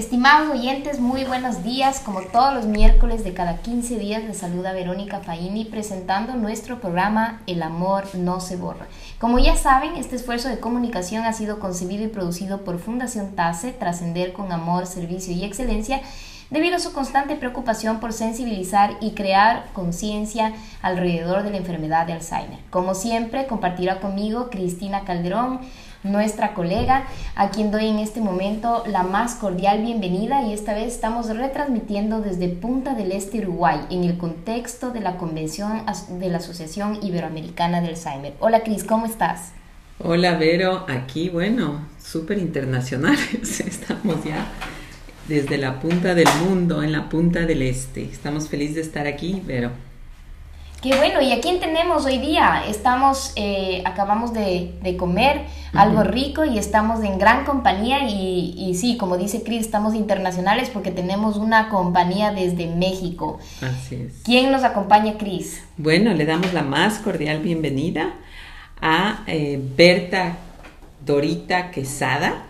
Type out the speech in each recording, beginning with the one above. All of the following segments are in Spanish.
Estimados oyentes, muy buenos días. Como todos los miércoles de cada 15 días, les saluda Verónica Faini presentando nuestro programa El amor no se borra. Como ya saben, este esfuerzo de comunicación ha sido concebido y producido por Fundación TASE, Trascender con Amor, Servicio y Excelencia, debido a su constante preocupación por sensibilizar y crear conciencia alrededor de la enfermedad de Alzheimer. Como siempre, compartirá conmigo Cristina Calderón nuestra colega, a quien doy en este momento la más cordial bienvenida y esta vez estamos retransmitiendo desde Punta del Este, Uruguay, en el contexto de la Convención de la Asociación Iberoamericana de Alzheimer. Hola Cris, ¿cómo estás? Hola Vero, aquí bueno, súper internacionales, estamos ya desde la punta del mundo, en la punta del este. Estamos felices de estar aquí, Vero. Qué bueno, ¿y a quién tenemos hoy día? Estamos, eh, acabamos de, comer algo rico y estamos en gran compañía y, y, sí, como dice Cris, estamos internacionales porque tenemos una compañía desde México. Así es. ¿Quién nos acompaña, Cris? Bueno, le damos la más cordial bienvenida a eh, Berta Dorita Quesada.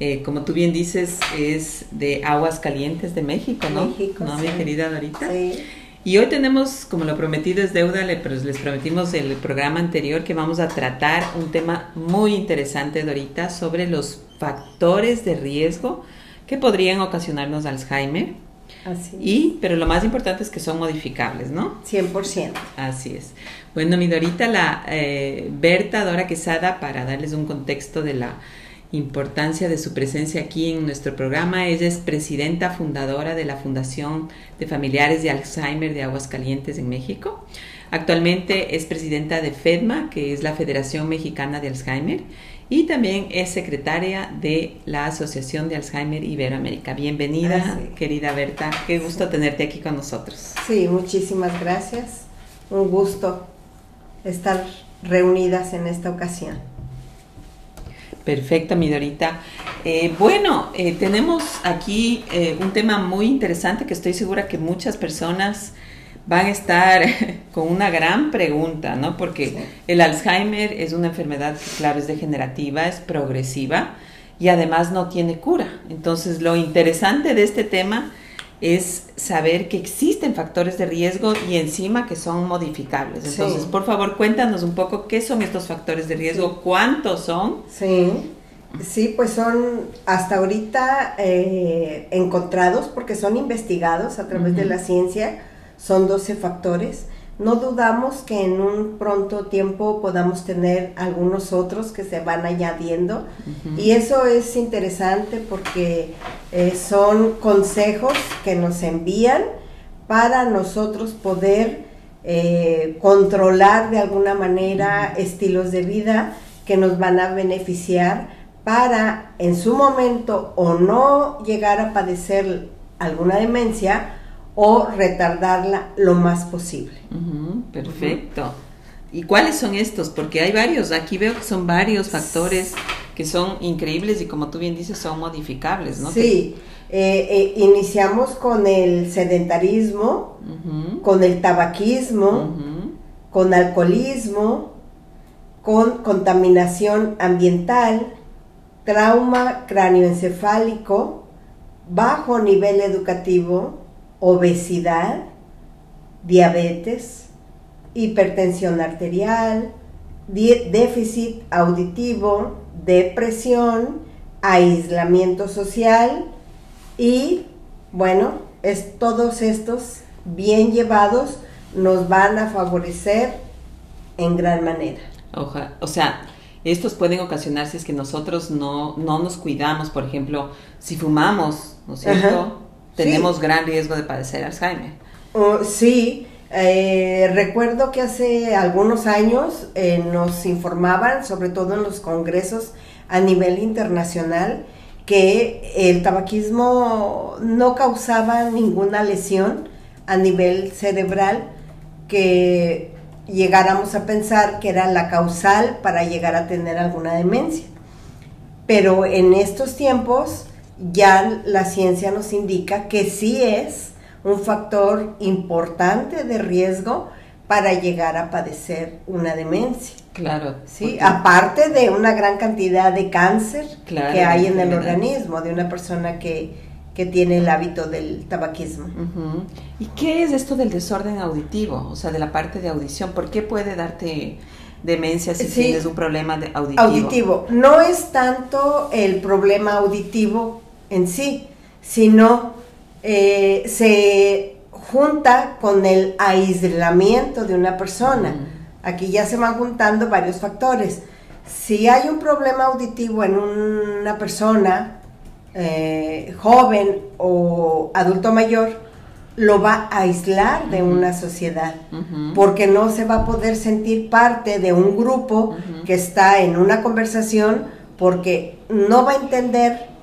Eh, como tú bien dices, es de Aguas Calientes de México, ¿no? México, ¿No, sí. mi querida Dorita? Sí. Y hoy tenemos, como lo prometido es deuda, le, pero les prometimos el programa anterior que vamos a tratar un tema muy interesante, Dorita, sobre los factores de riesgo que podrían ocasionarnos Alzheimer. Así Y, pero lo más importante es que son modificables, ¿no? 100%. Así es. Bueno, mi Dorita, la eh, Berta Dora Quesada, para darles un contexto de la importancia de su presencia aquí en nuestro programa. Ella es presidenta fundadora de la Fundación de Familiares de Alzheimer de Aguascalientes en México. Actualmente es presidenta de FEDMA, que es la Federación Mexicana de Alzheimer, y también es secretaria de la Asociación de Alzheimer Iberoamérica. Bienvenida, Ah, sí. querida Berta. Qué gusto tenerte aquí con nosotros. Sí, muchísimas gracias. Un gusto estar reunidas en esta ocasión. Perfecto, mi Dorita. Eh, bueno, eh, tenemos aquí eh, un tema muy interesante que estoy segura que muchas personas van a estar con una gran pregunta, ¿no? Porque Sí. el Alzheimer es una enfermedad que, claro, es degenerativa, es progresiva y además no tiene cura. Entonces, lo interesante de este tema es saber que existen factores de riesgo y encima que son modificables. Sí. Entonces, por favor, cuéntanos un poco qué son estos factores de riesgo, cuántos son Sí, sí, pues son hasta ahorita eh, encontrados porque son investigados a través de la ciencia. Son 12 factores. No dudamos que en un pronto tiempo podamos tener algunos otros que se van añadiendo. Y eso es interesante porque eh, son consejos que nos envían para nosotros poder eh, controlar de alguna manera estilos de vida que nos van a beneficiar para en su momento o no llegar a padecer alguna demencia o retardarla lo más posible. Perfecto. ¿Y cuáles son estos? Porque hay varios. Aquí veo que son varios factores que son increíbles y como tú bien dices son modificables, ¿no? Sí, eh, eh, iniciamos con el sedentarismo, con el tabaquismo, con alcoholismo, con contaminación ambiental, trauma cráneoencefálico, bajo nivel educativo, obesidad, diabetes, hipertensión arterial, déficit auditivo, depresión, aislamiento social y bueno, es, todos estos bien llevados nos van a favorecer en gran manera. Oja- o sea, estos pueden ocasionar si es que nosotros no, no nos cuidamos, por ejemplo, si fumamos, ¿no es cierto? Ajá. Tenemos Sí. gran riesgo de padecer Alzheimer. Sí, eh, recuerdo que hace algunos años eh, nos informaban, sobre todo en los congresos a nivel internacional, que el tabaquismo no causaba ninguna lesión a nivel cerebral que llegáramos a pensar que era la causal para llegar a tener alguna demencia. Pero en estos tiempos ya la ciencia nos indica que sí es un factor importante de riesgo para llegar a padecer una demencia. Claro. ¿sí? Aparte de una gran cantidad de cáncer Claro, que hay en el organismo de una persona que, que tiene el hábito del tabaquismo. ¿Y qué es esto del desorden auditivo? O sea, de la parte de audición. ¿Por qué puede darte demencia si tienes un problema de auditivo? Auditivo. No es tanto el problema auditivo en sí, sino eh, se junta con el aislamiento de una persona. Aquí ya se van juntando varios factores. Si hay un problema auditivo en una persona, eh, joven o adulto mayor, lo va a aislar de una sociedad, porque no se va a poder sentir parte de un grupo que está en una conversación, porque no va a entender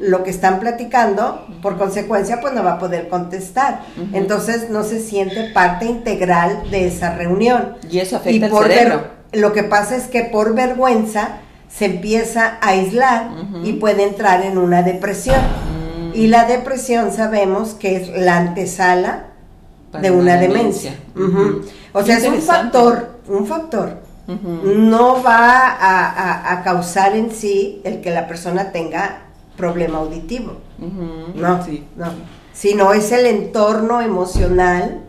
lo que están platicando, por consecuencia, pues no va a poder contestar. Entonces no se siente parte integral de esa reunión. Y eso afecta al cerebro. lo que pasa es que por vergüenza se empieza a aislar y puede entrar en una depresión. Mm. Y la depresión sabemos que es la antesala de una, demencia. O sea, es un factor, un factor. No va a, causar en sí el que la persona tenga problema auditivo. No, no. Sino es el entorno emocional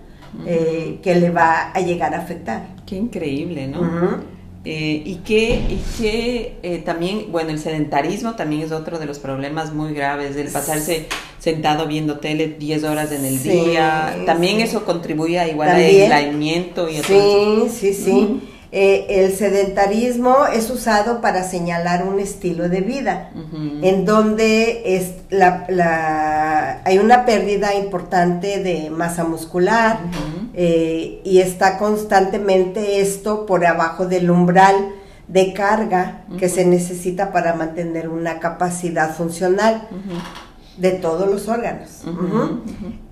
eh, que le va a llegar a afectar. Qué increíble, ¿no? Eh, y que, y que eh, también, bueno, el sedentarismo también es otro de los problemas muy graves, el pasarse sentado viendo tele 10 horas en el día, también eso contribuye a igual al aislamiento y a Sí, sí, sí. Eh, el sedentarismo es usado para señalar un estilo de vida, en donde es la, hay una pérdida importante de masa muscular eh, y está constantemente esto por abajo del umbral de carga que se necesita para mantener una capacidad funcional de todos los órganos.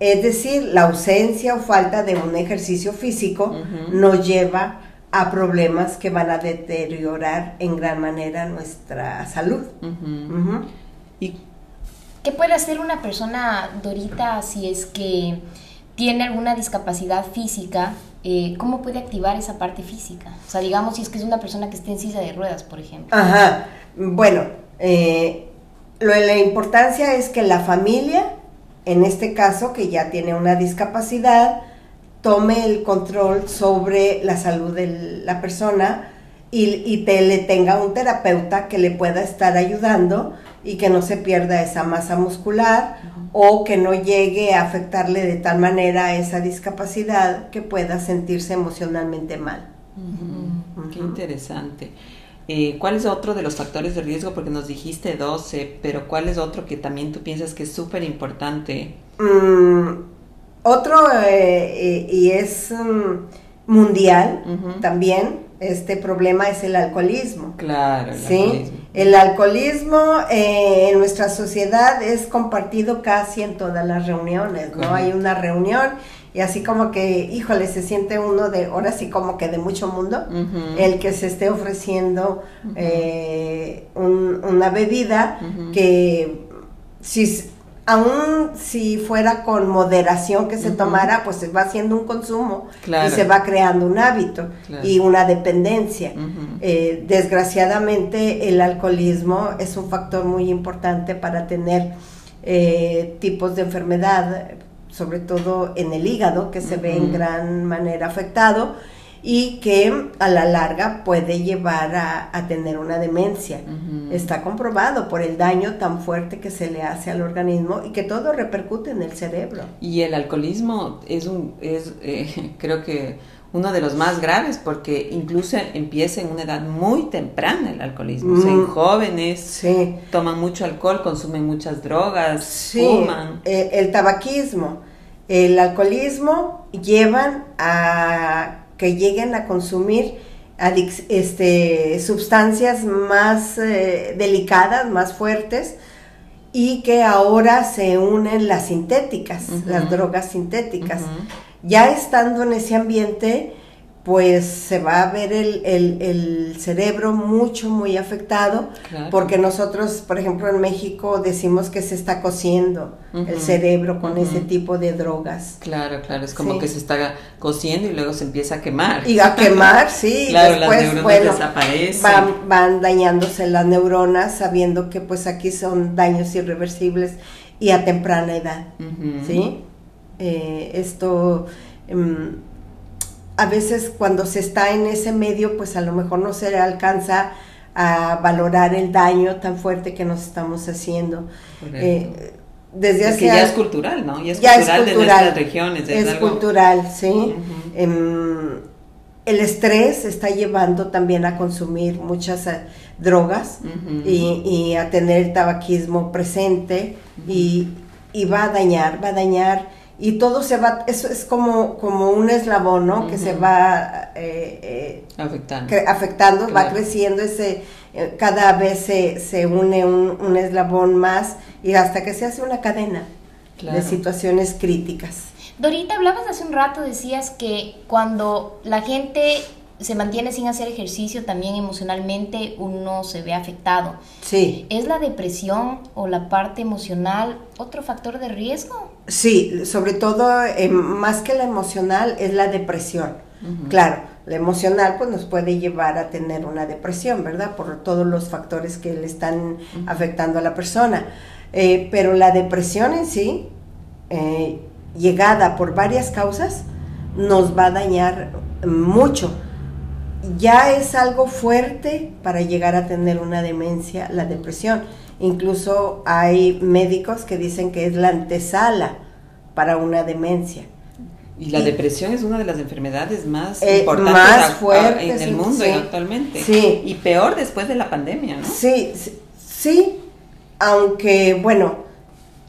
Es decir, la ausencia o falta de un ejercicio físico nos lleva a problemas que van a deteriorar en gran manera nuestra salud. ¿Y qué puede hacer una persona, Dorita, si es que tiene alguna discapacidad física? Eh, ¿Cómo puede activar esa parte física? O sea, digamos, si es que es una persona que esté en silla de ruedas, por ejemplo. Ajá. Bueno, eh, lo, la importancia es que la familia, en este caso, que ya tiene una discapacidad, tome el control sobre la salud de la persona y, te, le tenga un terapeuta que le pueda estar ayudando y que no se pierda esa masa muscular o que no llegue a afectarle de tal manera esa discapacidad que pueda sentirse emocionalmente mal. Qué interesante. Eh, ¿Cuál es otro de los factores de riesgo? Porque nos dijiste 12, pero ¿cuál es otro que también tú piensas que es súper importante? Mm, otro, eh, eh, y es mm, mundial también, este problema es el alcoholismo. Claro, el ¿sí? alcoholismo. El alcoholismo eh, en nuestra sociedad es compartido casi en todas las reuniones, ¿no? Hay una reunión y así como que, híjole, se siente uno de, ahora sí como que de mucho mundo, el que se esté ofreciendo una bebida que si aún si fuera con moderación que se tomara, pues se va haciendo un consumo y se va creando un hábito y una dependencia. Eh, desgraciadamente el alcoholismo es un factor muy importante para tener eh, tipos de enfermedad, sobre todo en el hígado, que se ve en gran manera afectado y que a la larga puede llevar a, tener una demencia. Está comprobado por el daño tan fuerte que se le hace al organismo y que todo repercute en el cerebro. Y el alcoholismo es un, es, eh, creo que uno de los más graves porque incluso empieza en una edad muy temprana el alcoholismo. en mm. jóvenes toman mucho alcohol, consumen muchas drogas, fuman. Eh, el tabaquismo, el alcoholismo llevan a que lleguen a consumir este, sustancias más eh, delicadas, más fuertes, y que ahora se unen las sintéticas, las drogas sintéticas. Ya estando en ese ambiente, pues se va a ver el, cerebro mucho, muy afectado, porque nosotros, por ejemplo, en México decimos que se está cociendo el cerebro con ese tipo de drogas. Claro, claro, es como que se está cociendo y luego se empieza a quemar. Y a quemar, sí. claro, las neuronas desaparecen. Van, van dañándose las neuronas, sabiendo que pues aquí son daños irreversibles y a temprana edad, ¿sí? Eh, esto, em, a veces cuando se está en ese medio, pues a lo mejor no se alcanza a valorar el daño tan fuerte que nos estamos haciendo. Eh, desde hace ya es cultural, ¿no? Ya es cultural, de nuestras regiones. Es, cultural, sí. Em, el estrés está llevando también a consumir muchas eh, drogas y, a tener el tabaquismo presente y, y, va a dañar, va a dañar y todo se va, eso es como, como un eslabón, ¿no? Que se va eh, eh, afectando, afectando va creciendo, ese, eh, cada vez se, se une un, eslabón más y hasta que se hace una cadena de situaciones críticas. Dorita, hablabas hace un rato, decías que cuando la gente se mantiene sin hacer ejercicio, también emocionalmente uno se ve afectado. Sí. ¿Es la depresión o la parte emocional otro factor de riesgo? Sí, sobre todo, eh, más que la emocional, es la depresión. Claro, la emocional pues nos puede llevar a tener una depresión, ¿verdad? Por todos los factores que le están afectando a la persona. Eh, pero la depresión en sí, eh, llegada por varias causas, nos va a dañar mucho ya es algo fuerte para llegar a tener una demencia, la depresión. Incluso hay médicos que dicen que es la antesala para una demencia. Y la depresión es una de las enfermedades más eh, importantes más fuertes, en el mundo actualmente. Sí. Y peor después de la pandemia, ¿no? Sí, sí, aunque bueno,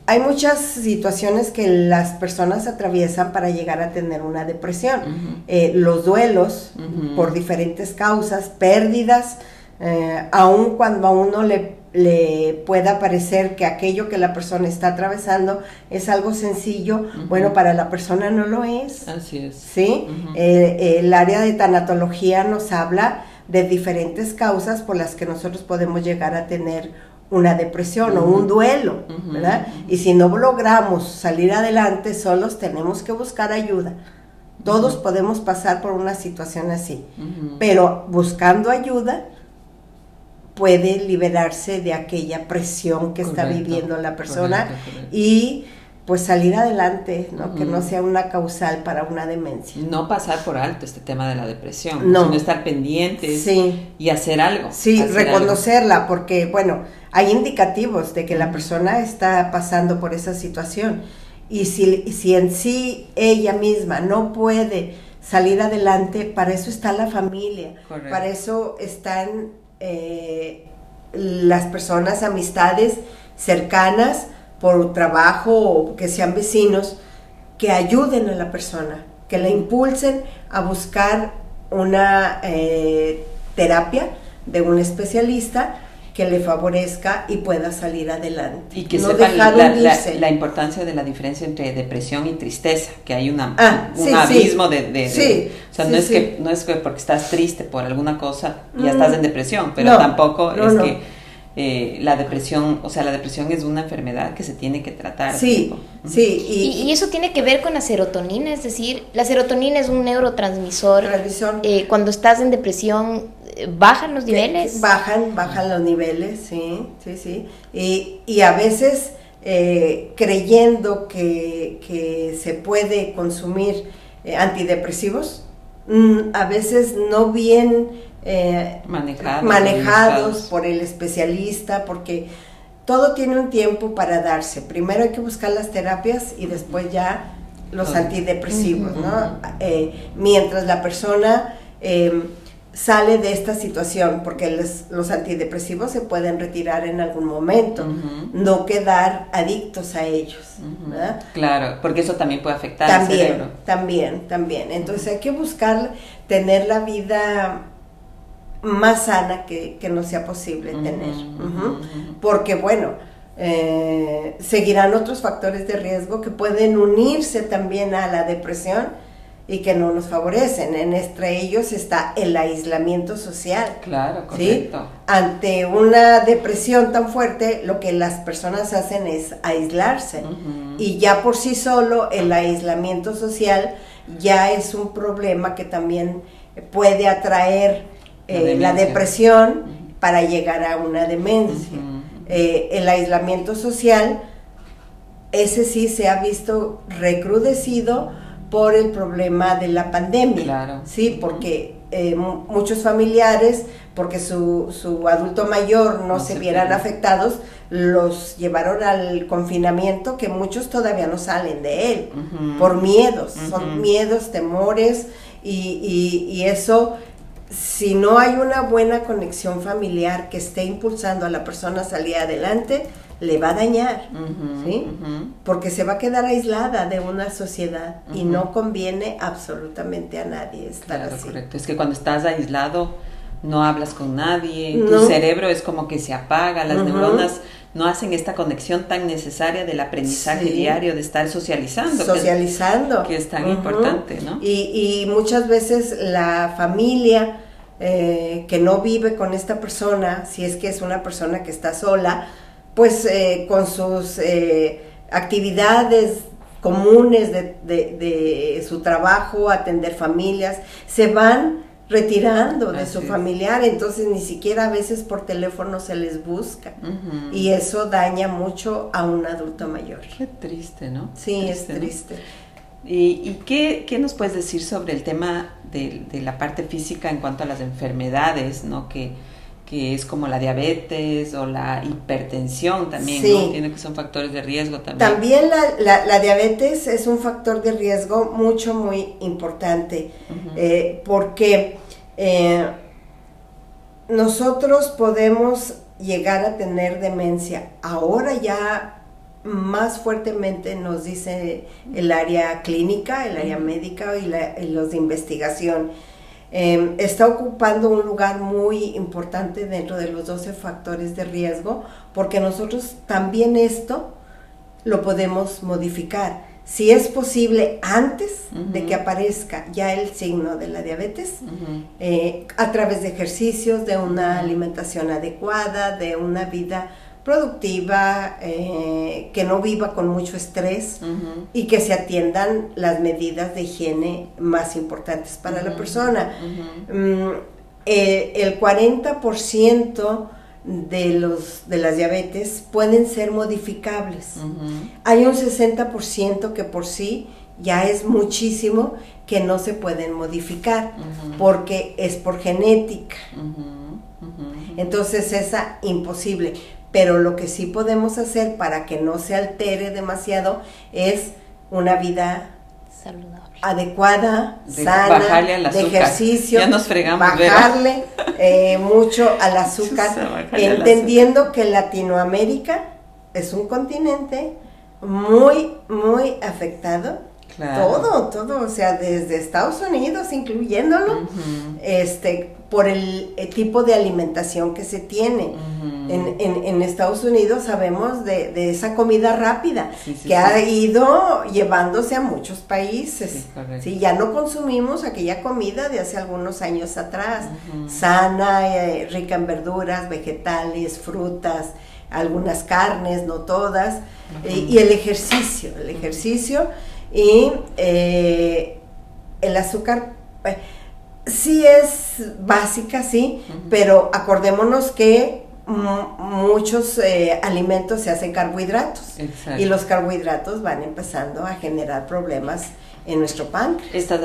hay muchas situaciones que las personas atraviesan para llegar a tener una depresión. Eh, los duelos por diferentes causas, pérdidas, eh, aun cuando a uno le, le pueda parecer que aquello que la persona está atravesando es algo sencillo, bueno, para la persona no lo es. Así es. ¿Sí? Eh, el área de tanatología nos habla de diferentes causas por las que nosotros podemos llegar a tener una depresión o un duelo, ¿verdad? Y si no logramos salir adelante solos, tenemos que buscar ayuda. Todos podemos pasar por una situación así, pero buscando ayuda puede liberarse de aquella presión que está viviendo la persona y pues salir adelante, ¿no? Que no sea una causal para una demencia. No pasar por alto este tema de la depresión, no. sino estar pendientes y hacer algo. Sí, reconocerla, porque bueno, hay indicativos de que la persona está pasando por esa situación. Y si, si en sí ella misma no puede salir adelante, para eso está la familia, para eso están eh, las personas, amistades cercanas, por trabajo o que sean vecinos, que ayuden a la persona, que la impulsen a buscar una eh, terapia de un especialista que le favorezca y pueda salir adelante. Y que no sepa la, importancia de la diferencia entre depresión y tristeza, que hay una, ah, un abismo de, sí, O sea, no, es que, no es que porque estás triste por alguna cosa ya estás en depresión, pero tampoco es que eh, la depresión, o sea, la depresión es una enfermedad que se tiene que tratar. Sí, sí. Y, eso tiene que ver con la serotonina, es decir, la serotonina es un neurotransmisor. Eh, cuando estás en depresión, ¿bajan los niveles? Bajan, bajan los niveles, sí, sí, sí. Y, y a veces creyendo que, que, se puede consumir antidepresivos, mm, a veces no bien eh, manejados por el especialista, porque todo tiene un tiempo para darse. Primero hay que buscar las terapias y después ya los antidepresivos, ¿no? Eh, mientras la persona em, sale de esta situación, porque los antidepresivos se pueden retirar en algún momento, no quedar adictos a ellos. Claro, porque eso también puede afectar también, al cerebro. También, también. Entonces hay que buscar tener la vida más sana que, no sea posible tener. Porque bueno, eh, seguirán otros factores de riesgo que pueden unirse también a la depresión y que no nos favorecen. Entre ellos está el aislamiento social. Claro, correcto. Ante una depresión tan fuerte, lo que las personas hacen es aislarse. Y ya por sí solo el aislamiento social ya es un problema que también puede atraer eh, la, depresión para llegar a una demencia. Eh, el aislamiento social ese sí se ha visto recrudecido por el problema de la pandemia. Claro. Sí, porque eh, muchos familiares, porque su, su adulto mayor no, se, vieran afectados, los llevaron al confinamiento que muchos todavía no salen de él por miedos, son miedos, temores y, y, eso, si no hay una buena conexión familiar que esté impulsando a la persona a salir adelante, le va a dañar, ¿sí? Porque se va a quedar aislada de una sociedad y no conviene absolutamente a nadie estar claro, así. Correcto, es que cuando estás aislado no hablas con nadie, tu cerebro es como que se apaga, las neuronas no hacen esta conexión tan necesaria del aprendizaje diario, de estar socializando. Socializando. Que es, tan importante, ¿no? Y, y, muchas veces la familia eh, que no vive con esta persona, si es que es una persona que está sola, pues eh, con sus eh, actividades comunes de, de, su trabajo, atender familias, se van retirando de su familiar, entonces ni siquiera a veces por teléfono se les busca y eso daña mucho a un adulto mayor. Qué triste, ¿no? Sí, es triste. ¿Y, y qué, qué, nos puedes decir sobre el tema de, de, la parte física en cuanto a las enfermedades, ¿no? Que, que es como la diabetes o la hipertensión también, ¿no? Tiene que son factores de riesgo también. También la, la, diabetes es un factor de riesgo mucho, muy importante, eh, porque eh, nosotros podemos llegar a tener demencia. Ahora ya más fuertemente nos dice el área clínica, el área médica y, y los de investigación Em, está ocupando un lugar muy importante dentro de los 12 factores de riesgo, porque nosotros también esto lo podemos modificar. Si es posible antes de que aparezca ya el signo de la diabetes, eh, a través de ejercicios, de una alimentación adecuada, de una vida productiva, eh, que no viva con mucho estrés y que se atiendan las medidas de higiene más importantes para la persona. Mm, eh, el 40% de, los, de las diabetes pueden ser modificables. Hay un 60% que por sí ya es muchísimo que no se pueden modificar porque es por genética. Entonces esa imposible pero lo que sí podemos hacer para que no se altere demasiado es una vida saludable. adecuada, sana, de ejercicio, ya nos fregamos, bajarle eh, mucho al azúcar, entendiendo que Latinoamérica es un continente muy, muy afectado. Todo, todo, o sea, desde Estados Unidos, incluyéndolo, este, por el, tipo de alimentación que se tiene. en, en, Estados Unidos sabemos de, de esa comida rápida que ha ido llevándose a muchos países. Sí, ya no consumimos aquella comida de hace algunos años atrás, sana, eh, rica en verduras, vegetales, frutas, algunas carnes, no todas, y el ejercicio, el ejercicio y eh, el azúcar sí es básica, sí, pero acordémonos que muchos eh, alimentos se hacen carbohidratos. Y los carbohidratos van empezando a generar problemas en nuestro pan. Estas,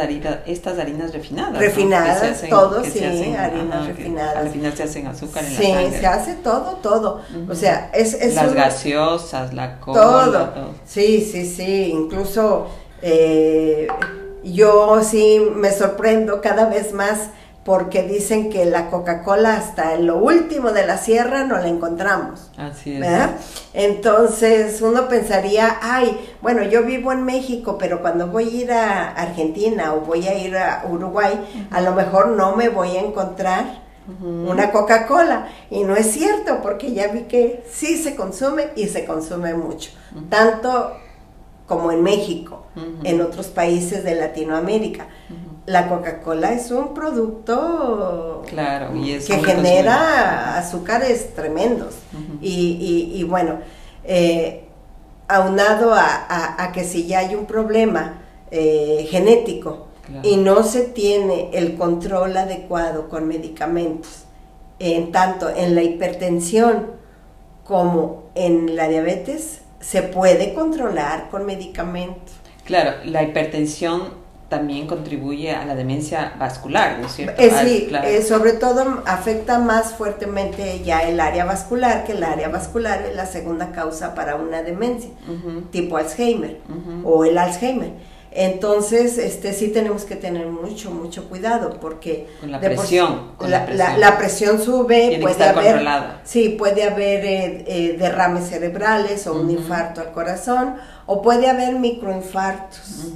estas harinas refinadas. Refinadas, todo, sí, harinas refinadas. Al final se hacen azúcar en la sangre. Sí, se hace todo, todo. O sea, es... es Las gaseosas, la cola. Todo. Sí, sí, sí. Incluso eh, yo sí me sorprendo cada vez más porque dicen que la Coca-Cola hasta en lo último de la sierra no la encontramos. Así es. Entonces uno pensaría, ay, bueno, yo vivo en México, pero cuando voy a ir a Argentina o voy a ir a Uruguay, a lo mejor no me voy a encontrar una Coca-Cola. Y no es cierto, porque ya vi que sí se consume y se consume mucho. Tanto como en México, en otros países de Latinoamérica. La Coca-Cola es un producto claro, que genera azúcares tremendos. y, bueno, eh, aunado a, que si ya hay un problema eh, genético y no se tiene el control adecuado con medicamentos, en tanto en la hipertensión como en la diabetes, se puede controlar con medicamentos. Claro, la hipertensión también contribuye a la demencia vascular, ¿no es cierto? Eh, sí, eh, sobre todo afecta más fuertemente ya el área vascular, que el área vascular es la segunda causa para una demencia, tipo Alzheimer o el Alzheimer. Entonces, este sí tenemos que tener mucho, mucho cuidado porque con la presión, la, presión. sube, puede haber, sí, puede haber eh, eh, derrames cerebrales o un infarto al corazón o puede haber microinfartos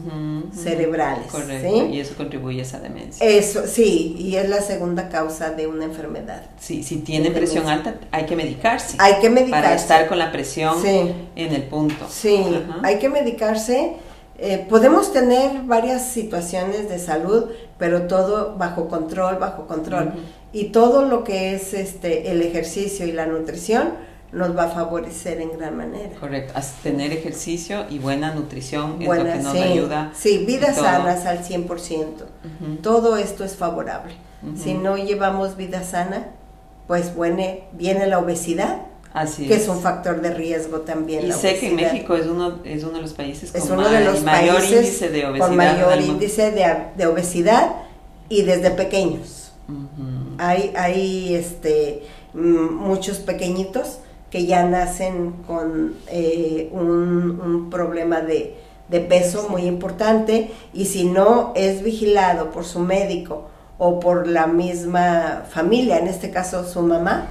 cerebrales. Correcto, y eso contribuye a esa demencia. Eso, sí, y es la segunda causa de una enfermedad. Sí, si tiene presión alta, hay que medicarse. Hay que medicarse. Para estar con la presión en el punto. Sí, hay que medicarse eh, podemos tener varias situaciones de salud, pero todo bajo control, bajo control. Y todo lo que es este el ejercicio y la nutrición nos va a favorecer en gran manera. Correcto, tener ejercicio y buena nutrición es lo que nos ayuda. Sí, vidas sanas al 100%. Todo esto es favorable. Si no llevamos vida sana, pues viene, viene la obesidad que es. un factor de riesgo también. Y sé que México es uno, es uno de los países con mayor índice de obesidad. Con mayor índice de, obesidad y desde pequeños. Hay, hay este, muchos pequeñitos que ya nacen con eh, un, problema de, peso muy importante y si no es vigilado por su médico o por la misma familia, en este caso su mamá,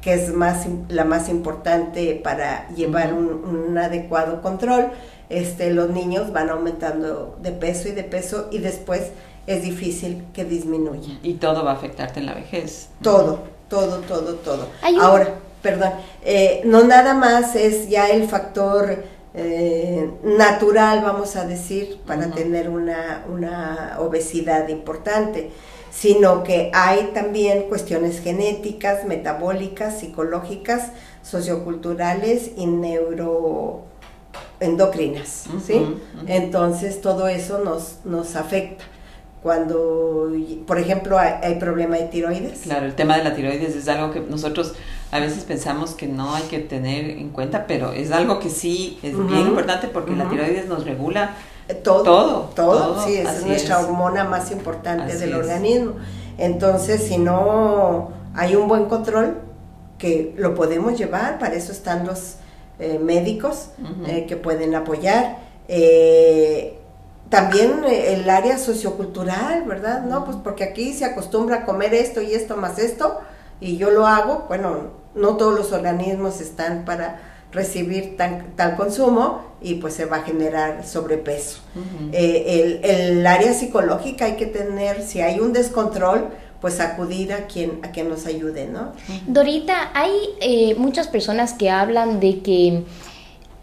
que es más, la más importante para llevar un, adecuado control, este, los niños van aumentando de peso y de peso y después es difícil que disminuya. Y todo va a afectarte en la vejez. Todo, todo, todo, todo. Ahora, perdón, eh, no nada más es ya el factor eh, natural, vamos a decir, para tener una, una obesidad importante sino que hay también cuestiones genéticas, metabólicas, psicológicas, socioculturales y neuroendocrinas, ¿sí? Entonces todo eso nos, nos afecta. Cuando, por ejemplo, hay, problema de tiroides. Claro, el tema de la tiroides es algo que nosotros a veces pensamos que no hay que tener en cuenta, pero es algo que sí es bien importante porque la tiroides nos regula todo, todo, sí, es nuestra hormona más importante del organismo. Entonces, si no hay un buen control, que lo podemos llevar, para eso están los eh, médicos eh, que pueden apoyar. Eh, también el área sociocultural, ¿verdad? No, pues porque aquí se acostumbra a comer esto y esto más esto, y yo lo hago, bueno, no todos los organismos están para recibir tal consumo y pues se va a generar sobrepeso. Eh, el, área psicológica hay que tener, si hay un descontrol, pues acudir a quien, a quien nos ayude, ¿no? Dorita, hay eh, muchas personas que hablan de que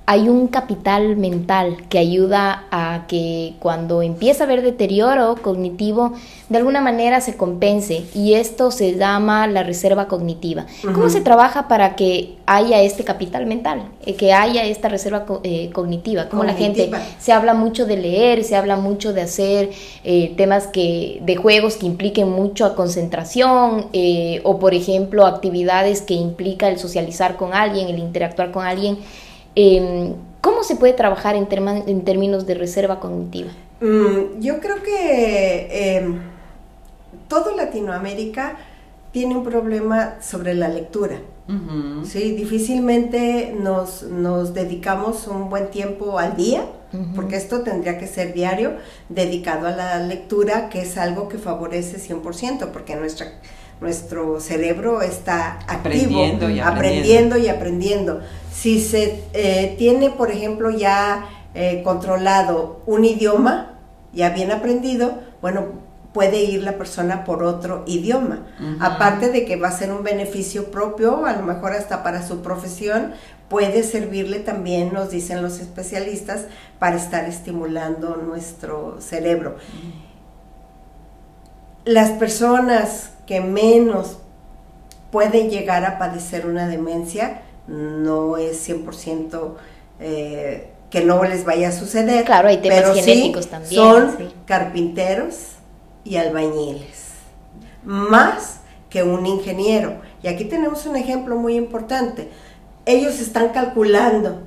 hay un capital mental que ayuda a que cuando empieza a haber deterioro cognitivo, de alguna manera se compense y esto se llama la reserva cognitiva. ¿Cómo se trabaja para que haya este capital mental, eh, que haya esta reserva eh, cognitiva? Como la gente se habla mucho de leer, se habla mucho de hacer eh, temas que de juegos que impliquen mucho a concentración o por ejemplo actividades que implica el socializar con alguien, el interactuar con alguien Em, ¿Cómo se puede trabajar en, en términos de reserva cognitiva? Mm, yo creo que em, todo Latinoamérica tiene un problema sobre la lectura. Sí, difícilmente nos, nos, dedicamos un buen tiempo al día, porque esto tendría que ser diario, dedicado a la lectura, que es algo que favorece 100%, porque nuestra nuestro cerebro está activo, aprendiendo y aprendiendo. y aprendiendo. Si se eh, tiene, por ejemplo, ya eh, controlado un idioma, ya bien aprendido, bueno, puede ir la persona por otro idioma. Aparte de que va a ser un beneficio propio, a lo mejor hasta para su profesión, puede servirle también, nos dicen los especialistas, para estar estimulando nuestro cerebro. Las personas que menos pueden llegar a padecer una demencia, no es 100% eh, que no les vaya a suceder. Claro, hay temas genéticos también. Son carpinteros y albañiles, más que un ingeniero. Y aquí tenemos un ejemplo muy importante. Ellos están calculando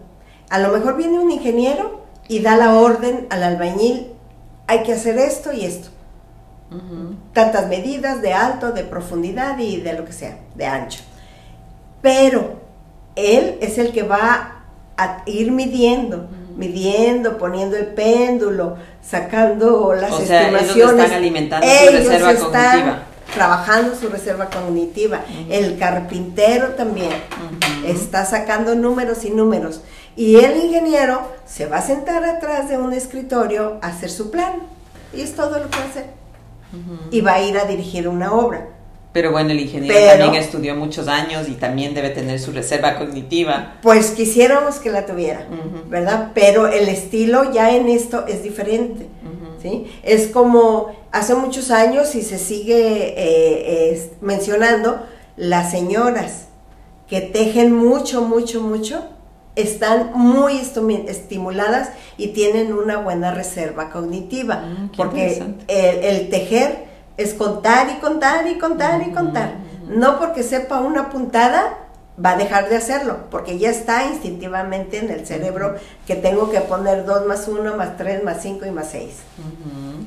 A lo mejor viene un ingeniero y da la orden al albañil, hay que hacer esto y esto. Tantas medidas de alto, de profundidad y de lo que sea, de ancho. Pero él es el que va a ir midiendo, midiendo, poniendo el péndulo, sacando las o sea, estimaciones. están alimentando su reserva cognitiva. Trabajando su reserva cognitiva. El carpintero también está sacando números y números. Y el ingeniero se va a sentar atrás de un escritorio a hacer su plan. Y es todo lo que va Y va a ir a dirigir una obra. Pero bueno, el ingeniero también estudió muchos años y también debe tener su reserva cognitiva. Pues quisiéramos que la tuviera, ¿verdad? Pero el estilo ya en esto es diferente, ¿sí? Es como hace muchos años y se sigue eh, mencionando las señoras que tejen mucho, mucho, mucho, están muy estimuladas y tienen una buena reserva cognitiva, mm, porque el tejer es contar y contar y contar y contar. No porque sepa una puntada va a dejar de hacerlo, porque ya está instintivamente en el cerebro que tengo que poner 2 más 1 más 3 más 5 y más 6.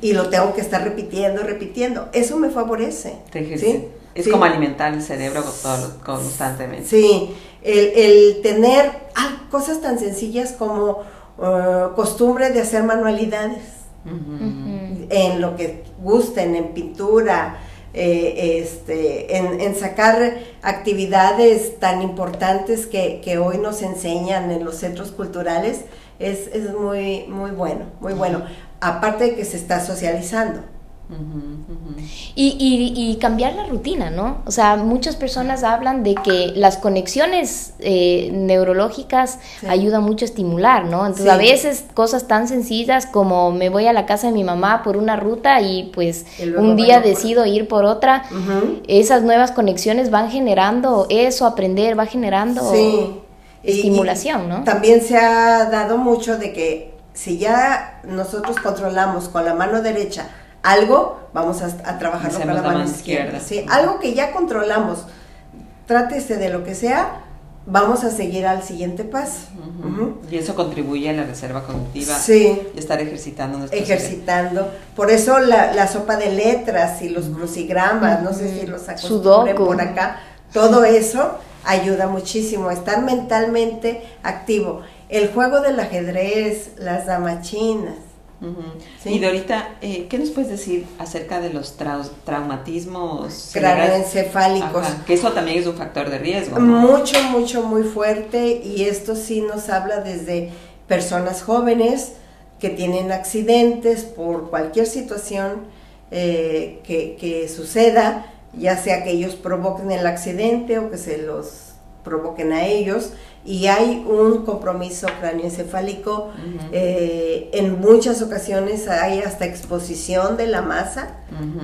Y lo tengo que estar repitiendo, repitiendo. Eso me favorece. ¿sí? Es como alimentar el cerebro constantemente. Sí, el, tener cosas tan sencillas como uh, costumbre de hacer manualidades en lo que gusten, en pintura, eh, este, en, sacar actividades tan importantes que, que, hoy nos enseñan en los centros culturales, es, es muy, muy bueno, muy bueno. Aparte de que se está socializando. Y, cambiar la rutina, ¿no? O sea, muchas personas hablan de que las conexiones eh, neurológicas ayudan mucho a estimular, ¿no? Entonces, a veces cosas tan sencillas como me voy a la casa de mi mamá por una ruta y pues un día decido ir por otra, esas nuevas conexiones van generando eso, aprender, va generando estimulación, ¿no? También se ha dado mucho de que si ya nosotros controlamos con la mano derecha, algo, vamos a, a trabajarlo con la mano, izquierda. ¿sí? Algo que ya controlamos, trátese de lo que sea, vamos a seguir al siguiente paso. Y eso contribuye a la reserva cognitiva. Sí. Y estar ejercitando nuestro Ejercitando. Por eso la, sopa de letras y los crucigramas, no sé si los acostumbré por acá, todo eso ayuda muchísimo a estar mentalmente activo. El juego del ajedrez, las damachinas, y Dorita, eh, ¿qué nos puedes decir acerca de los traumatismos craneoencefálicos? Que eso también es un factor de riesgo. Mucho, mucho, muy fuerte y esto sí nos habla desde personas jóvenes que tienen accidentes por cualquier situación eh, que, que suceda, ya sea que ellos provoquen el accidente o que se los provoquen a ellos y hay un compromiso cráneoencefálico. Eh, en muchas ocasiones hay hasta exposición de la masa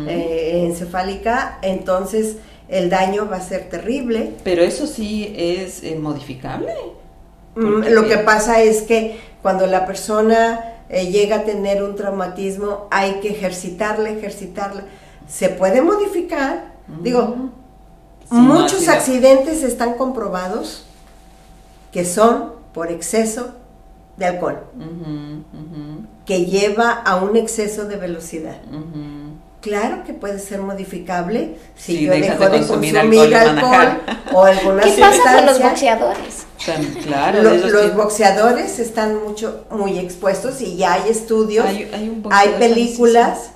eh, encefálica, entonces el daño va a ser terrible. Pero eso sí es eh, modificable. Mm, lo que pasa es que cuando la persona llega a tener un traumatismo hay que ejercitarla, ejercitarla. Se puede modificar. Digo, muchos accidentes están comprobados que son por exceso de alcohol, que lleva a un exceso de velocidad. Claro que puede ser modificable si yo dejo de consumir, alcohol, o alguna ¿Qué pasa con los boxeadores? Claro, los, boxeadores están mucho muy expuestos y ya hay estudios, hay, películas,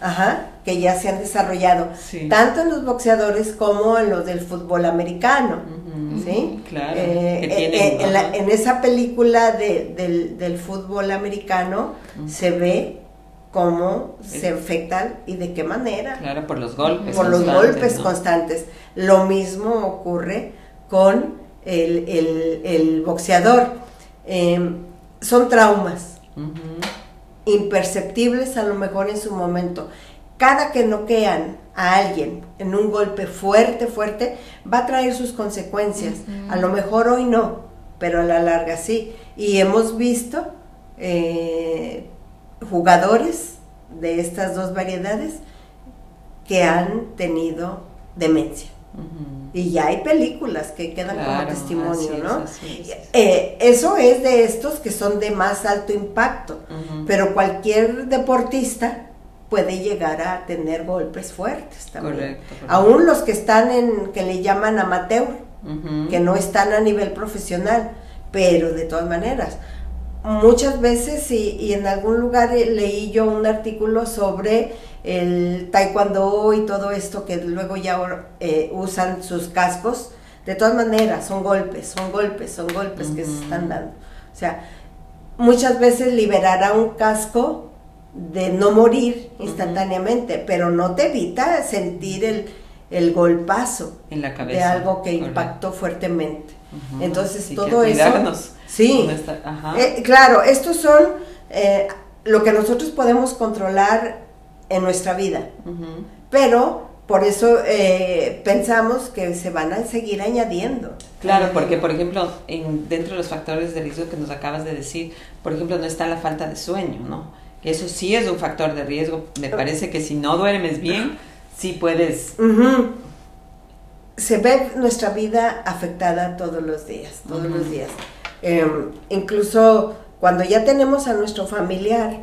ajá, que ya se han desarrollado, tanto en los boxeadores como en los del fútbol americano. ¿sí? Claro. Eh, eh, en, esa película del, fútbol americano se ve cómo se infectan y de qué manera. Claro, por los golpes. Por los golpes constantes. Lo mismo ocurre con el, boxeador. Em, son traumas imperceptibles a lo mejor en su momento cada que noquean a alguien en un golpe fuerte, fuerte, va a traer sus consecuencias. A lo mejor hoy no, pero a la larga sí. Y hemos visto eh, jugadores de estas dos variedades que han tenido demencia. Y ya hay películas que quedan como testimonio, ¿no? Eh, eso es de estos que son de más alto impacto, pero cualquier deportista puede llegar a tener golpes fuertes también. Aún los que están en, que le llaman amateur, que no están a nivel profesional, pero de todas maneras. Muchas veces, y, y en algún lugar eh, leí yo un artículo sobre el taekwondo y todo esto que luego ya eh, usan sus cascos, de todas maneras son golpes, son golpes, son golpes que se están dando. O sea, muchas veces liberará un casco de no morir instantáneamente, pero no te evita sentir el, el golpazo en la cabeza, de algo que impactó fuertemente. Entonces todo eso... Sí, eh, claro, estos son eh, lo que nosotros podemos controlar en nuestra vida. Pero por eso eh, pensamos que se van a seguir añadiendo. Claro, porque por ejemplo, en, dentro de los factores de riesgo que nos acabas de decir, por ejemplo, no está la falta de sueño, ¿no? Eso sí es un factor de riesgo. Me parece que si no duermes bien, sí puedes... Se ve nuestra vida afectada todos los días, todos los días. Em, incluso cuando ya tenemos a nuestro familiar,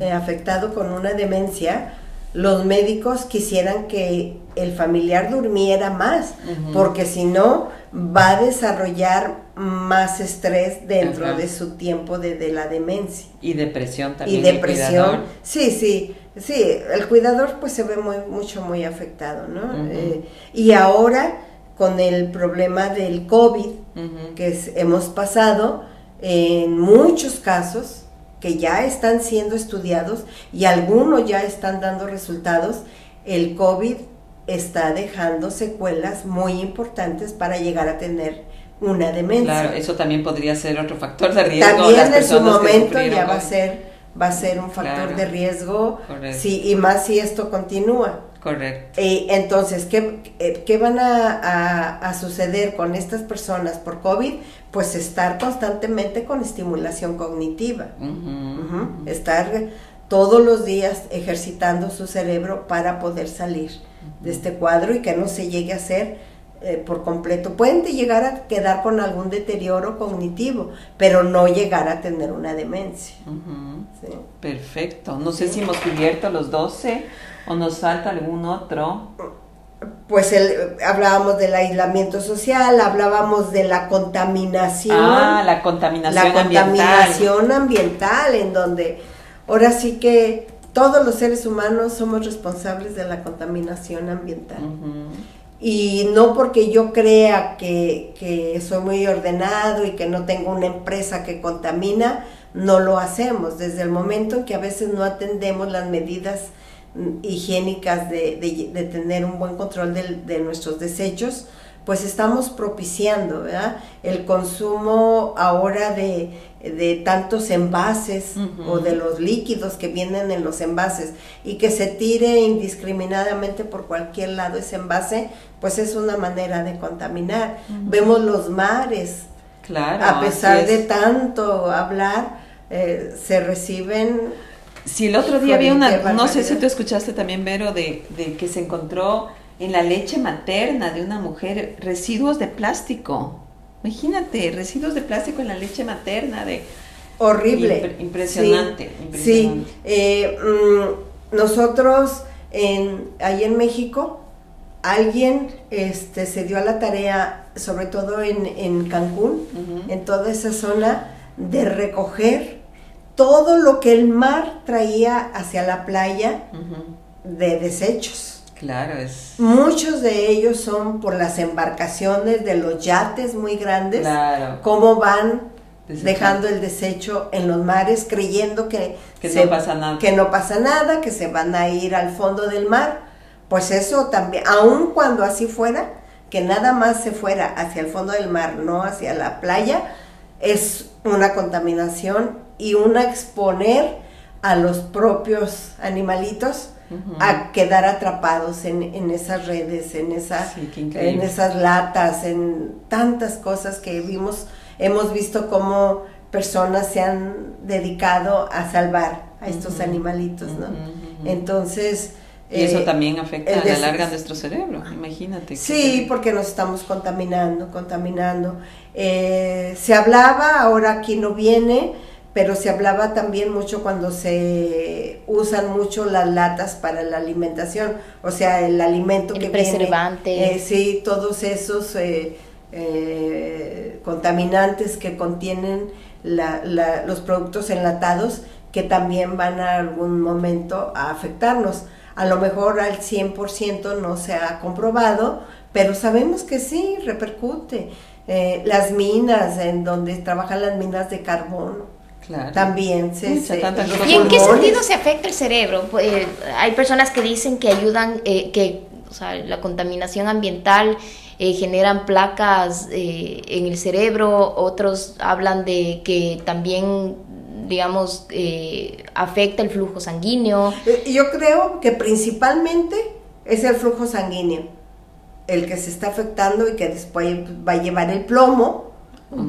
eh, afectado con una demencia, los médicos quisieran que el familiar durmiera más, porque si no va a desarrollar más estrés dentro de su tiempo de, la demencia. Y depresión también. Y depresión. Sí, sí, sí, el cuidador pues se ve muy, mucho, muy afectado, ¿no? Eh, y ahora con el problema del COVID que hemos pasado, en muchos casos, que ya están siendo estudiados y algunos ya están dando resultados, el COVID está dejando secuelas muy importantes para llegar a tener una demencia. Claro, eso también podría ser otro factor de riesgo. También en su momento ya va a ser va a ser un factor de riesgo, sí, y más si esto continúa. Correcto. Y entonces, ¿qué, eh, qué van a, a, suceder con estas personas por COVID? Pues estar constantemente con estimulación cognitiva. Estar todos los días ejercitando su cerebro para poder salir de este cuadro y que no se llegue a ser eh, por completo. Pueden llegar a quedar con algún deterioro cognitivo, pero no llegar a tener una demencia. Perfecto. No sé si hemos cubierto los 12 ¿O nos falta algún otro? Pues el, hablábamos del aislamiento social, hablábamos de la contaminación. Ah, la contaminación ambiental. La contaminación ambiental, en donde ahora sí que todos los seres humanos somos responsables de la contaminación ambiental. Y no porque yo crea que, que soy muy ordenado y que no tengo una empresa que contamina, no lo hacemos. Desde el momento en que a veces no atendemos las medidas higiénicas de, de, tener un buen control de, nuestros desechos, pues estamos propiciando el consumo ahora de, tantos envases o de los líquidos que vienen en los envases y que se tire indiscriminadamente por cualquier lado ese envase, pues es una manera de contaminar. Vemos los mares, claro, a pesar de tanto hablar, eh, se reciben si el otro día había una, no sé si tú escuchaste también, Vero, de, de, que se encontró en la leche materna de una mujer residuos de plástico. Imagínate, residuos de plástico en la leche materna de... Horrible. impresionante. Sí, eh, mm, nosotros en, ahí en México, alguien este, se dio a la tarea, sobre todo en, en Cancún, en toda esa zona, de recoger todo lo que el mar traía hacia la playa de desechos. Claro, es. Muchos de ellos son por las embarcaciones de los yates muy grandes. Claro. Cómo van dejando el desecho en los mares, creyendo que, que no pasa nada. Que no pasa nada, que se van a ir al fondo del mar. Pues eso también, aun cuando así fuera, que nada más se fuera hacia el fondo del mar, no hacia la playa, es una contaminación y una exponer a los propios animalitos a quedar atrapados en, esas redes, en, esa, en esas latas, en tantas cosas que vimos, hemos visto cómo personas se han dedicado a salvar a estos animalitos, ¿no? Entonces, Y eso también afecta a la larga nuestro cerebro, imagínate. Sí, porque nos estamos contaminando, contaminando. se hablaba, ahora aquí no viene, pero se hablaba también mucho cuando se usan mucho las latas para la alimentación, o sea, el alimento que preservante. Eh, sí, todos esos eh, eh, contaminantes que contienen los productos enlatados que también van a algún momento a afectarnos. A lo mejor al 100% no se ha comprobado, pero sabemos que sí, repercute. las minas, en donde trabajan las minas de también se, ¿Y en qué sentido se afecta el cerebro? Pues, eh, hay personas que dicen que ayudan, eh, que la contaminación ambiental eh, generan placas en el cerebro, otros hablan de que también digamos, afecta el flujo sanguíneo. Yo creo que principalmente es el flujo sanguíneo el que se está afectando y que después va a llevar el plomo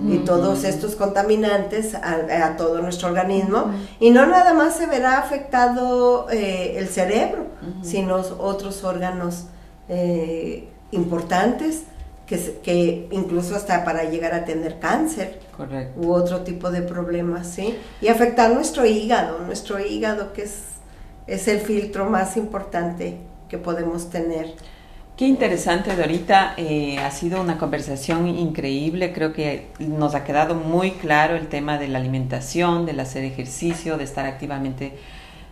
y todos estos contaminantes a, todo nuestro organismo. Y no nada más se verá afectado eh, el cerebro, sino otros órganos eh, importantes. Que, que, incluso hasta para llegar a tener cáncer u otro tipo de problemas, ¿sí? Y afectar nuestro hígado, nuestro hígado que es, es el filtro más importante que podemos tener. Qué interesante, Dorita. Eh, ha sido una conversación increíble. Creo que nos ha quedado muy claro el tema de la alimentación, del hacer ejercicio, de estar activamente,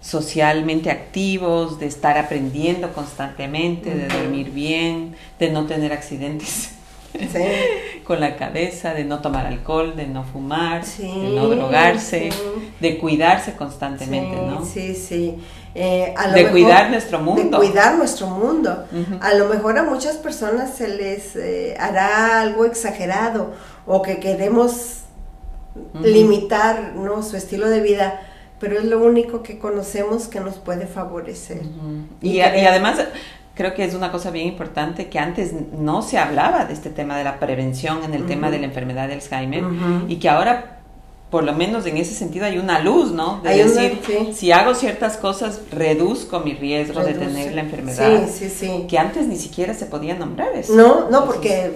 socialmente activos, de estar aprendiendo constantemente, de dormir bien, de no tener accidentes. con la cabeza, de no tomar alcohol, de no fumar, de no drogarse, de cuidarse constantemente, ¿no? Sí, sí. Eh, de cuidar nuestro mundo. De cuidar nuestro mundo. A lo mejor a muchas personas se les eh, hará algo exagerado o que queremos limitar ¿no? su estilo de vida, pero es lo único que conocemos que nos puede favorecer. y, y, además creo que es una cosa bien importante que antes no se hablaba de este tema de la prevención en el tema de la enfermedad de Alzheimer y que ahora por lo menos en ese sentido hay una luz, ¿no? De decir, si hago ciertas cosas, reduzco mi riesgo de tener la enfermedad. Sí, sí, sí. Que antes ni siquiera se podía nombrar eso. No, no, porque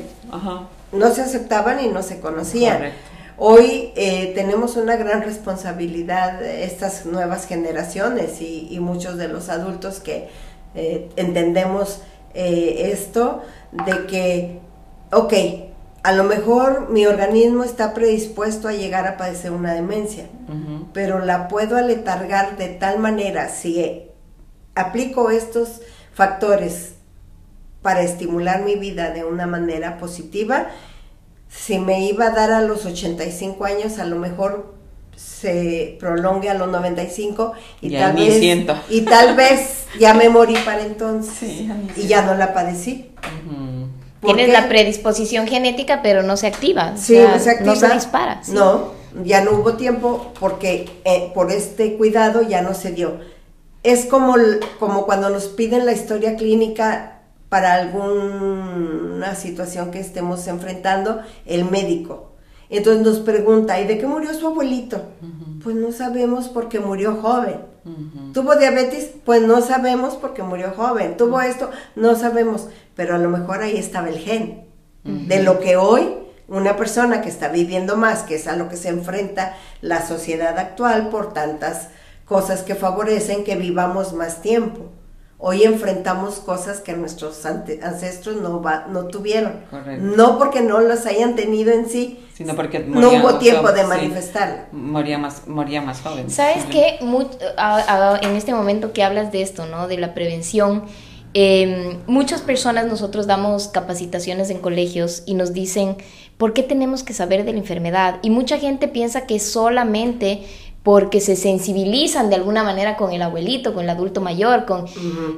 no se aceptaban y no se conocían. Hoy eh, tenemos una gran responsabilidad, estas nuevas generaciones y, muchos de los adultos que eh, entendemos eh, esto, de que, ok, a lo mejor mi organismo está predispuesto a llegar a padecer una demencia, pero la puedo aletargar de tal manera si aplico estos factores para estimular mi vida de una manera positiva, si me iba a dar a los 85 años, a lo mejor se prolongue a los 95 y, tal, vez, y tal vez ya me morí para entonces y ya no la padecí. Tienes la predisposición genética, pero no se activa. Sí, no se activa. No se dispara. No, ya no hubo tiempo porque eh, por este cuidado ya no se dio. Es como, como cuando nos piden la historia clínica para alguna situación que estemos enfrentando, el médico. Entonces nos pregunta, ¿y de qué murió su abuelito? Pues no sabemos porque murió joven. ¿Tuvo diabetes? Pues no sabemos porque murió joven. ¿Tuvo esto? No sabemos pero a lo mejor ahí estaba el gen de lo que hoy una persona que está viviendo más, que es a lo que se enfrenta la sociedad actual por tantas cosas que favorecen que vivamos más tiempo. Hoy enfrentamos cosas que nuestros ancestros no, no tuvieron. No porque no las hayan tenido en sí, sino porque no hubo tiempo de manifestar. moría más, moría más joven. ¿Sabes qué? en este momento que hablas de esto, ¿no? De la prevención, Em, muchas personas nosotros damos capacitaciones en colegios y nos dicen, ¿por qué tenemos que saber de la enfermedad? Y mucha gente piensa que solamente porque se sensibilizan de alguna manera con el abuelito, con el adulto mayor, con...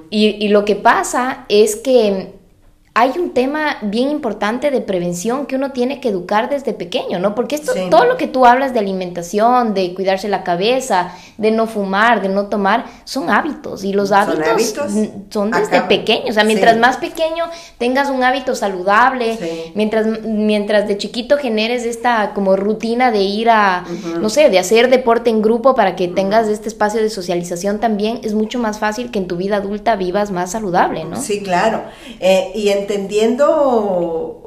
y, lo que pasa es que hay un tema bien importante de prevención que uno tiene que educar desde pequeño, ¿no? Porque esto, todo lo que tú hablas de alimentación, de cuidarse la cabeza, de no fumar, de no tomar, son hábitos y los hábitos son, desde pequeños. O sea, mientras más pequeño tengas un hábito saludable, mientras, mientras de chiquito generes esta como rutina de ir a, no sé, de hacer deporte en grupo para que tengas este espacio de socialización también, es mucho más fácil que en tu vida adulta vivas más saludable, ¿no? Sí, claro. Eh, y en entendiendo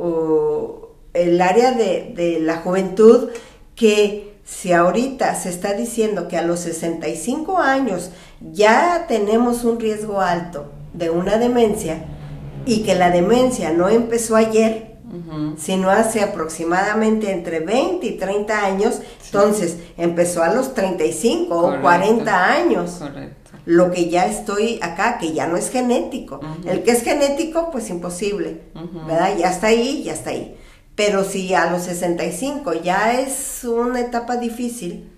el área de, la juventud que si ahorita se está diciendo que a los 65 años ya tenemos un riesgo alto de una demencia y que la demencia no empezó ayer, sino hace aproximadamente entre 20 y 30 años, entonces empezó a los 35 o 40 años. Correcto lo que ya estoy acá, que ya no es genético. El que es genético, pues imposible, ¿verdad? Ya está ahí, ya está ahí. Pero si a los 65 ya es una etapa difícil,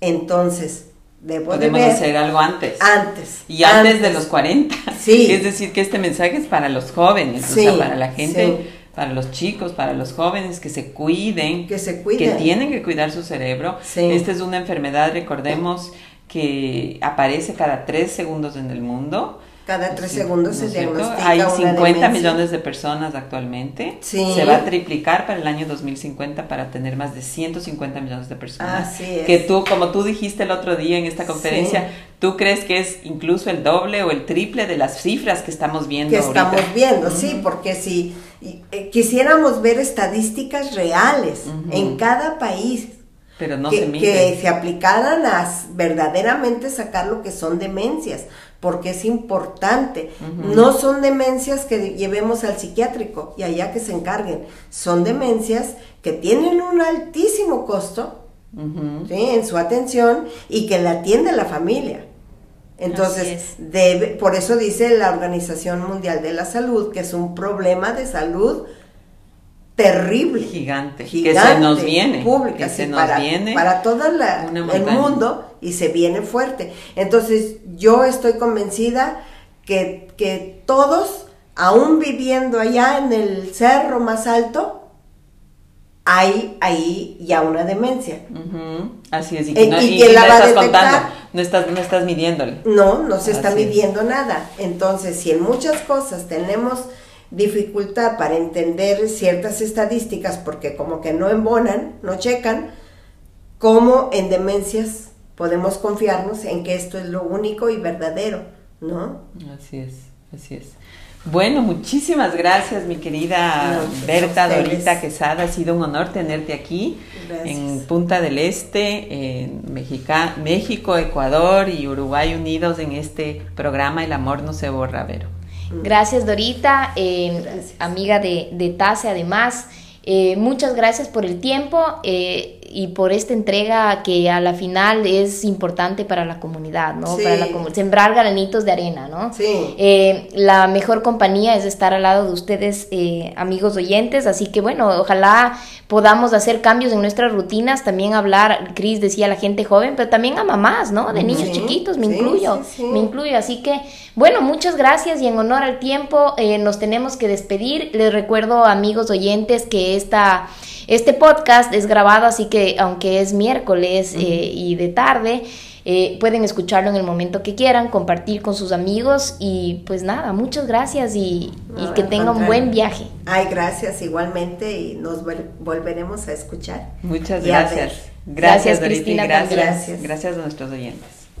entonces debo Podemos hacer algo antes. Antes. Y antes, de los 40. Sí. Es decir, que este mensaje es para los jóvenes, o sea, para la gente... para los chicos, para los jóvenes, que se cuiden, que se cuiden, que tienen que cuidar su cerebro. Esta es una enfermedad, recordemos, que aparece cada tres segundos en el mundo. Cada tres segundos se diagnostica Hay 50 millones de personas actualmente. Se va a triplicar para el año 2050 para tener más de 150 millones de personas. Así es. Que tú, como tú dijiste el otro día en esta conferencia, tú crees que es incluso el doble o el triple de las cifras que estamos viendo. Que estamos viendo, sí, porque si eh, quisiéramos ver estadísticas reales en cada país, pero no que, se que se aplicaran a verdaderamente sacar lo que son demencias, porque es importante. No son demencias que llevemos al psiquiátrico y allá que se encarguen, son demencias que tienen un altísimo costo en su atención y que la atiende la familia. Entonces, debe, por eso dice la Organización Mundial de la Salud que es un problema de salud terrible. Gigante. Que se nos viene. Pública, se nos para, viene. Para todo el mundo y se viene fuerte. Entonces, yo estoy convencida que, que todos, aún viviendo allá en el cerro más alto, hay ahí ya una demencia. Así es, y, que no, estás contando, no estás, no estás midiéndole. No, no se está midiendo nada. Entonces, si en muchas cosas tenemos dificultad para entender ciertas estadísticas porque como que no embonan, no checan, como en demencias podemos confiarnos en que esto es lo único y verdadero, ¿no? Así es, así es. Bueno, muchísimas gracias, mi querida pues, Berta Dorita Quesada. Ha sido un honor tenerte aquí en Punta del Este, en México, Ecuador y Uruguay unidos en este programa El amor no se borra, Vero. Gracias Dorita, eh, amiga de, de TASE además. Eh, muchas gracias por el tiempo. Eh, y por esta entrega que a la final es importante para la comunidad, ¿no? Para la sembrar granitos de arena, ¿no? Sí. Eh, la mejor compañía es estar al lado de ustedes, eh, amigos oyentes, así que bueno, ojalá podamos hacer cambios en nuestras rutinas, también hablar, Cris decía a la gente joven, pero también a mamás, ¿no? De niños chiquitos, me incluyo, me incluyo, así que bueno, muchas gracias y en honor al tiempo eh, nos tenemos que despedir. Les recuerdo, amigos oyentes, que esta este podcast es grabado, así que aunque es miércoles eh, y de tarde, eh, pueden escucharlo en el momento que quieran, compartir con sus amigos y pues nada, muchas gracias y, que tengan un buen viaje. Ay, gracias igualmente y nos volveremos a escuchar. Muchas gracias. Gracias, Cristina. Gracias, gracias a nuestros oyentes.